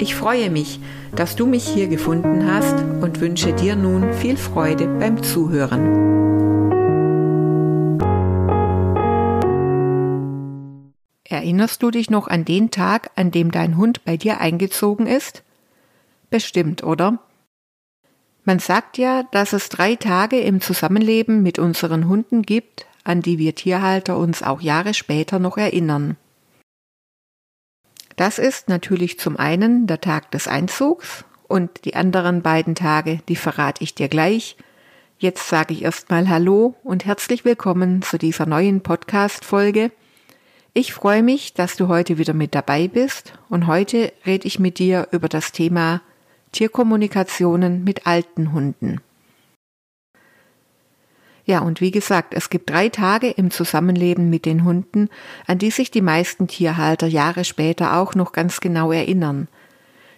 Ich freue mich, dass du mich hier gefunden hast und wünsche dir nun viel Freude beim Zuhören. Erinnerst du dich noch an den Tag, an dem dein Hund bei dir eingezogen ist? Bestimmt, oder? Man sagt ja, dass es drei Tage im Zusammenleben mit unseren Hunden gibt, an die wir Tierhalter uns auch Jahre später noch erinnern. Das ist natürlich zum einen der Tag des Einzugs und die anderen beiden Tage, die verrate ich dir gleich. Jetzt sage ich erstmal Hallo und herzlich willkommen zu dieser neuen Podcast-Folge. Ich freue mich, dass du heute wieder mit dabei bist und heute rede ich mit dir über das Thema Tierkommunikationen mit alten Hunden. Ja, und wie gesagt, es gibt drei Tage im Zusammenleben mit den Hunden, an die sich die meisten Tierhalter Jahre später auch noch ganz genau erinnern.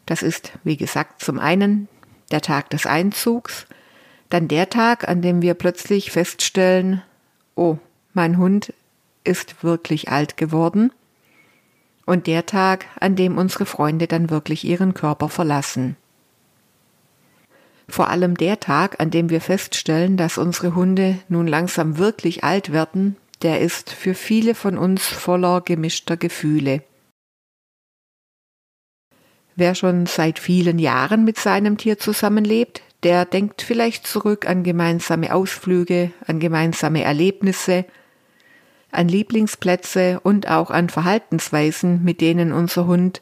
Das ist, wie gesagt, zum einen der Tag des Einzugs, dann der Tag, an dem wir plötzlich feststellen, oh, mein Hund ist wirklich alt geworden, und der Tag, an dem unsere Freunde dann wirklich ihren Körper verlassen. Vor allem der Tag, an dem wir feststellen, dass unsere Hunde nun langsam wirklich alt werden, der ist für viele von uns voller gemischter Gefühle. Wer schon seit vielen Jahren mit seinem Tier zusammenlebt, der denkt vielleicht zurück an gemeinsame Ausflüge, an gemeinsame Erlebnisse, an Lieblingsplätze und auch an Verhaltensweisen, mit denen unser Hund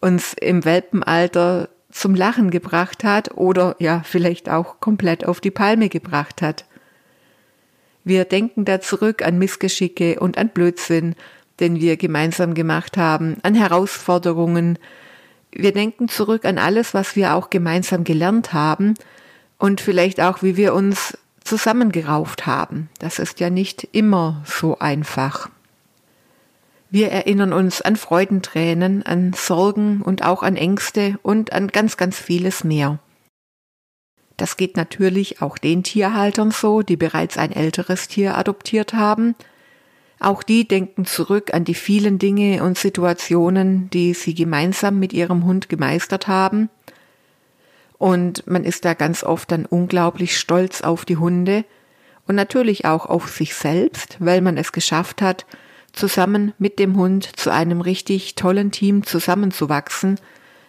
uns im Welpenalter zum Lachen gebracht hat oder ja vielleicht auch komplett auf die Palme gebracht hat. Wir denken da zurück an Missgeschicke und an Blödsinn, den wir gemeinsam gemacht haben, an Herausforderungen. Wir denken zurück an alles, was wir auch gemeinsam gelernt haben und vielleicht auch, wie wir uns zusammengerauft haben. Das ist ja nicht immer so einfach. Wir erinnern uns an Freudentränen, an Sorgen und auch an Ängste und an ganz, ganz vieles mehr. Das geht natürlich auch den Tierhaltern so, die bereits ein älteres Tier adoptiert haben. Auch die denken zurück an die vielen Dinge und Situationen, die sie gemeinsam mit ihrem Hund gemeistert haben. Und man ist da ganz oft dann unglaublich stolz auf die Hunde und natürlich auch auf sich selbst, weil man es geschafft hat, zusammen mit dem Hund zu einem richtig tollen Team zusammenzuwachsen,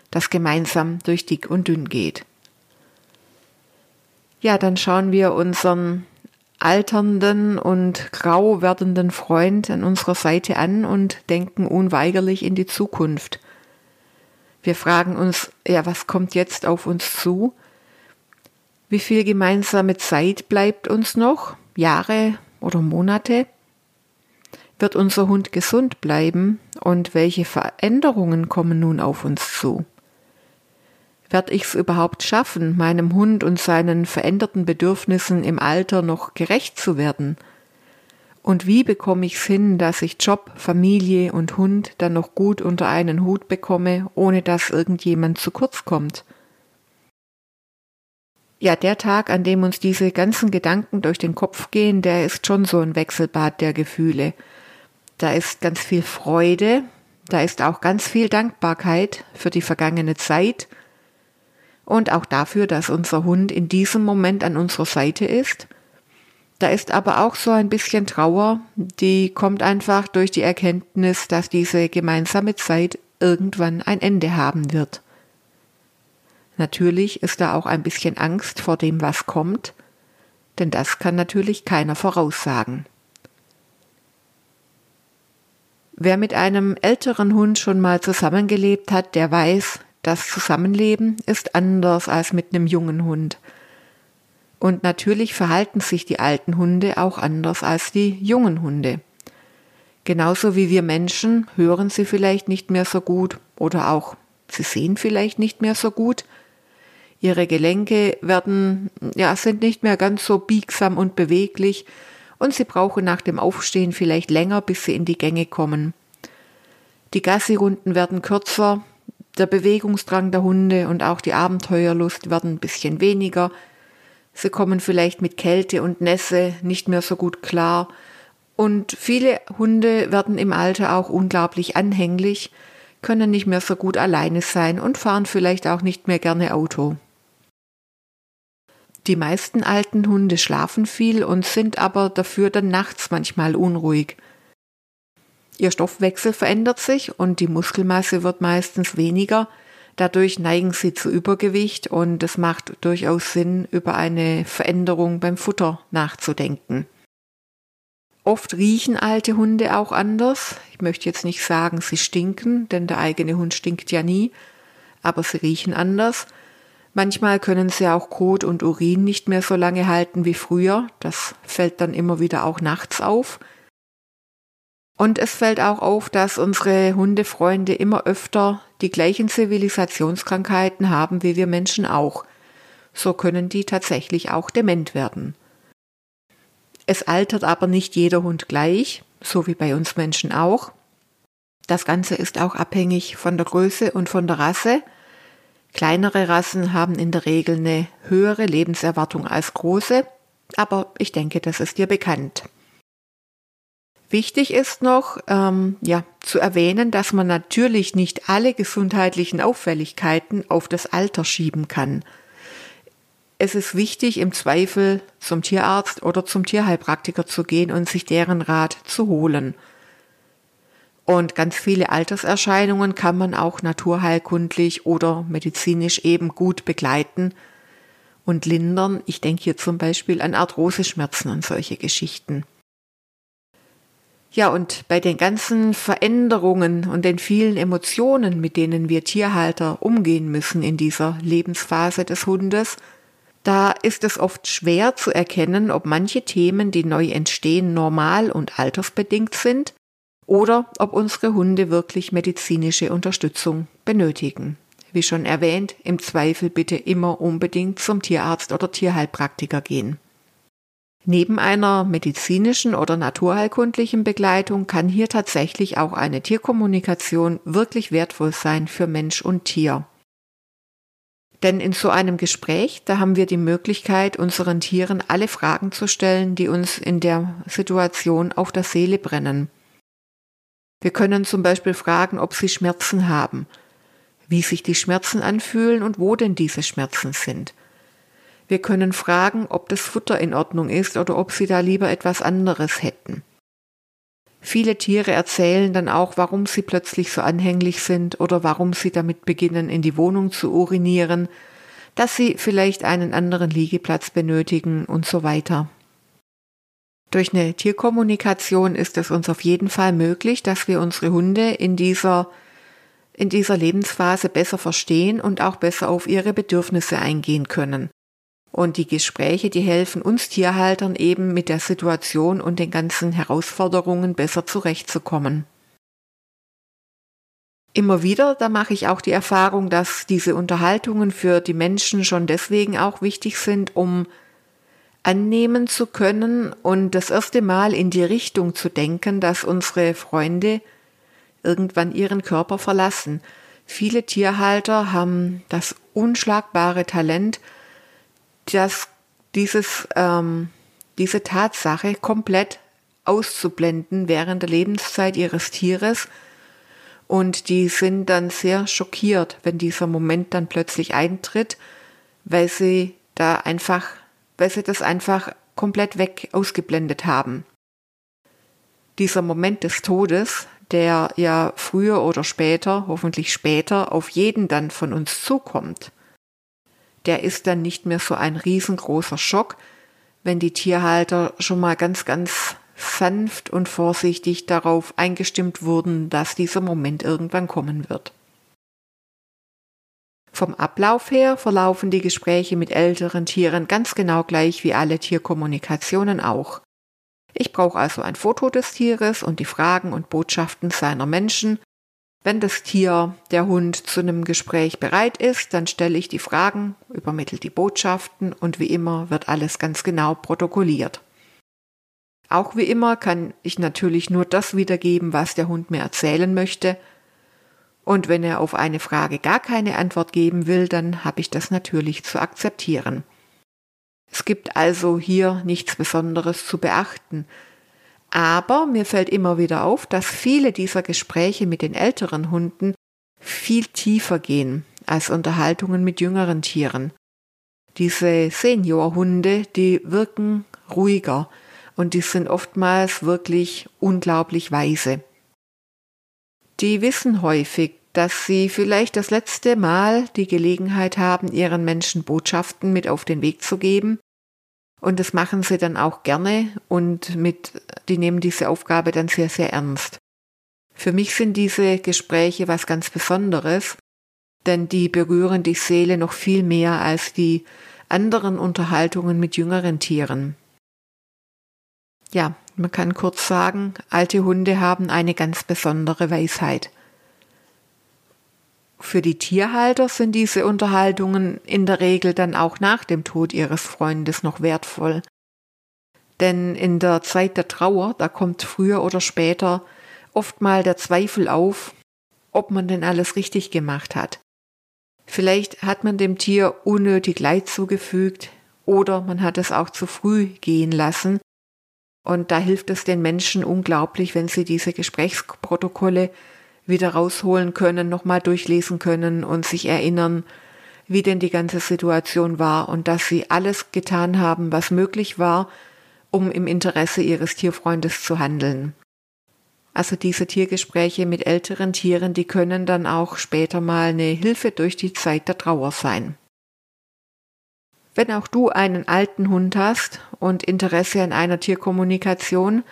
das gemeinsam durch dick und dünn geht. Ja, dann schauen wir unseren alternden und grau werdenden Freund an unserer Seite an und denken unweigerlich in die Zukunft. Wir fragen uns, ja, was kommt jetzt auf uns zu? Wie viel gemeinsame Zeit bleibt uns noch? Jahre oder Monate? Wird unser Hund gesund bleiben und welche Veränderungen kommen nun auf uns zu? Werd ich's überhaupt schaffen, meinem Hund und seinen veränderten Bedürfnissen im Alter noch gerecht zu werden? Und wie bekomme ich's hin, dass ich Job, Familie und Hund dann noch gut unter einen Hut bekomme, ohne dass irgendjemand zu kurz kommt? Ja, der Tag, an dem uns diese ganzen Gedanken durch den Kopf gehen, der ist schon so ein Wechselbad der Gefühle. Da ist ganz viel Freude, da ist auch ganz viel Dankbarkeit für die vergangene Zeit und auch dafür, dass unser Hund in diesem Moment an unserer Seite ist. Da ist aber auch so ein bisschen Trauer, die kommt einfach durch die Erkenntnis, dass diese gemeinsame Zeit irgendwann ein Ende haben wird. Natürlich ist da auch ein bisschen Angst vor dem, was kommt, denn das kann natürlich keiner voraussagen. Wer mit einem älteren Hund schon mal zusammengelebt hat, der weiß, das Zusammenleben ist anders als mit einem jungen Hund. Und natürlich verhalten sich die alten Hunde auch anders als die jungen Hunde. Genauso wie wir Menschen hören sie vielleicht nicht mehr so gut oder auch sie sehen vielleicht nicht mehr so gut. Ihre Gelenke werden, ja, sind nicht mehr ganz so biegsam und beweglich und Sie brauchen nach dem Aufstehen vielleicht länger, bis Sie in die Gänge kommen. Die Gassi-Runden werden kürzer, der Bewegungsdrang der Hunde und auch die Abenteuerlust werden ein bisschen weniger. Sie kommen vielleicht mit Kälte und Nässe nicht mehr so gut klar. Und viele Hunde werden im Alter auch unglaublich anhänglich, können nicht mehr so gut alleine sein und fahren vielleicht auch nicht mehr gerne Auto. Die meisten alten Hunde schlafen viel und sind aber dafür dann nachts manchmal unruhig. Ihr Stoffwechsel verändert sich und die Muskelmasse wird meistens weniger. Dadurch neigen sie zu Übergewicht und es macht durchaus Sinn, über eine Veränderung beim Futter nachzudenken. Oft riechen alte Hunde auch anders. Ich möchte jetzt nicht sagen, sie stinken, denn der eigene Hund stinkt ja nie, aber sie riechen anders. Manchmal können sie auch Kot und Urin nicht mehr so lange halten wie früher. Das fällt dann immer wieder auch nachts auf. Und es fällt auch auf, dass unsere Hundefreunde immer öfter die gleichen Zivilisationskrankheiten haben wie wir Menschen auch. So können die tatsächlich auch dement werden. Es altert aber nicht jeder Hund gleich, so wie bei uns Menschen auch. Das Ganze ist auch abhängig von der Größe und von der Rasse. Kleinere Rassen haben in der Regel eine höhere Lebenserwartung als große, aber ich denke, das ist dir bekannt. Wichtig ist noch, ähm, ja, zu erwähnen, dass man natürlich nicht alle gesundheitlichen Auffälligkeiten auf das Alter schieben kann. Es ist wichtig, im Zweifel zum Tierarzt oder zum Tierheilpraktiker zu gehen und sich deren Rat zu holen. Und ganz viele Alterserscheinungen kann man auch naturheilkundlich oder medizinisch eben gut begleiten und lindern. Ich denke hier zum Beispiel an Arthroseschmerzen und solche Geschichten. Ja, und bei den ganzen Veränderungen und den vielen Emotionen, mit denen wir Tierhalter umgehen müssen in dieser Lebensphase des Hundes, da ist es oft schwer zu erkennen, ob manche Themen, die neu entstehen, normal und altersbedingt sind oder ob unsere Hunde wirklich medizinische Unterstützung benötigen. Wie schon erwähnt, im Zweifel bitte immer unbedingt zum Tierarzt oder Tierheilpraktiker gehen. Neben einer medizinischen oder naturheilkundlichen Begleitung kann hier tatsächlich auch eine Tierkommunikation wirklich wertvoll sein für Mensch und Tier. Denn in so einem Gespräch, da haben wir die Möglichkeit, unseren Tieren alle Fragen zu stellen, die uns in der Situation auf der Seele brennen. Wir können zum Beispiel fragen, ob sie Schmerzen haben, wie sich die Schmerzen anfühlen und wo denn diese Schmerzen sind. Wir können fragen, ob das Futter in Ordnung ist oder ob sie da lieber etwas anderes hätten. Viele Tiere erzählen dann auch, warum sie plötzlich so anhänglich sind oder warum sie damit beginnen, in die Wohnung zu urinieren, dass sie vielleicht einen anderen Liegeplatz benötigen und so weiter. Durch eine Tierkommunikation ist es uns auf jeden Fall möglich, dass wir unsere Hunde in dieser, in dieser Lebensphase besser verstehen und auch besser auf ihre Bedürfnisse eingehen können. Und die Gespräche, die helfen uns Tierhaltern eben mit der Situation und den ganzen Herausforderungen besser zurechtzukommen. Immer wieder, da mache ich auch die Erfahrung, dass diese Unterhaltungen für die Menschen schon deswegen auch wichtig sind, um annehmen zu können und das erste Mal in die Richtung zu denken, dass unsere Freunde irgendwann ihren Körper verlassen. Viele Tierhalter haben das unschlagbare Talent, dass dieses, ähm, diese Tatsache komplett auszublenden während der Lebenszeit ihres Tieres. Und die sind dann sehr schockiert, wenn dieser Moment dann plötzlich eintritt, weil sie da einfach weil sie das einfach komplett weg ausgeblendet haben. Dieser Moment des Todes, der ja früher oder später, hoffentlich später, auf jeden dann von uns zukommt, der ist dann nicht mehr so ein riesengroßer Schock, wenn die Tierhalter schon mal ganz, ganz sanft und vorsichtig darauf eingestimmt wurden, dass dieser Moment irgendwann kommen wird. Vom Ablauf her verlaufen die Gespräche mit älteren Tieren ganz genau gleich wie alle Tierkommunikationen auch. Ich brauche also ein Foto des Tieres und die Fragen und Botschaften seiner Menschen. Wenn das Tier, der Hund, zu einem Gespräch bereit ist, dann stelle ich die Fragen, übermittle die Botschaften und wie immer wird alles ganz genau protokolliert. Auch wie immer kann ich natürlich nur das wiedergeben, was der Hund mir erzählen möchte. Und wenn er auf eine Frage gar keine Antwort geben will, dann habe ich das natürlich zu akzeptieren. Es gibt also hier nichts Besonderes zu beachten. Aber mir fällt immer wieder auf, dass viele dieser Gespräche mit den älteren Hunden viel tiefer gehen als Unterhaltungen mit jüngeren Tieren. Diese Seniorhunde, die wirken ruhiger, und die sind oftmals wirklich unglaublich weise. Die wissen häufig, dass sie vielleicht das letzte Mal die Gelegenheit haben, ihren Menschen Botschaften mit auf den Weg zu geben. Und das machen sie dann auch gerne und mit, die nehmen diese Aufgabe dann sehr, sehr ernst. Für mich sind diese Gespräche was ganz Besonderes, denn die berühren die Seele noch viel mehr als die anderen Unterhaltungen mit jüngeren Tieren. Ja, man kann kurz sagen, alte Hunde haben eine ganz besondere Weisheit. Für die Tierhalter sind diese Unterhaltungen in der Regel dann auch nach dem Tod ihres Freundes noch wertvoll. Denn in der Zeit der Trauer, da kommt früher oder später oft mal der Zweifel auf, ob man denn alles richtig gemacht hat. Vielleicht hat man dem Tier unnötig Leid zugefügt oder man hat es auch zu früh gehen lassen und da hilft es den Menschen unglaublich, wenn sie diese Gesprächsprotokolle wieder rausholen können, nochmal durchlesen können und sich erinnern, wie denn die ganze Situation war und dass sie alles getan haben, was möglich war, um im Interesse ihres Tierfreundes zu handeln. Also diese Tiergespräche mit älteren Tieren, die können dann auch später mal eine Hilfe durch die Zeit der Trauer sein. Wenn auch du einen alten Hund hast und Interesse an einer Tierkommunikation,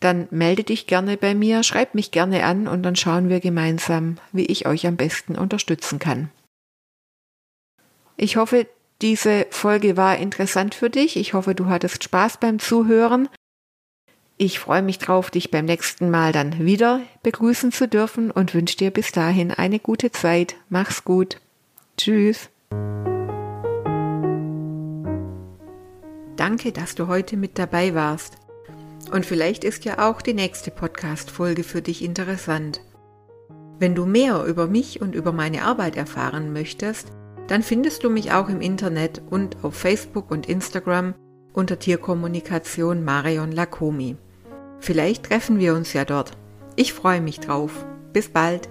dann melde dich gerne bei mir, schreib mich gerne an und dann schauen wir gemeinsam, wie ich euch am besten unterstützen kann. Ich hoffe, diese Folge war interessant für dich. Ich hoffe, du hattest Spaß beim Zuhören. Ich freue mich drauf, dich beim nächsten Mal dann wieder begrüßen zu dürfen und wünsche dir bis dahin eine gute Zeit. Mach's gut. Tschüss. Danke, dass du heute mit dabei warst. Und vielleicht ist ja auch die nächste Podcast-Folge für dich interessant. Wenn du mehr über mich und über meine Arbeit erfahren möchtest, dann findest du mich auch im Internet und auf Facebook und Instagram unter Tierkommunikation Marion Lakomi. Vielleicht treffen wir uns ja dort. Ich freue mich drauf. Bis bald.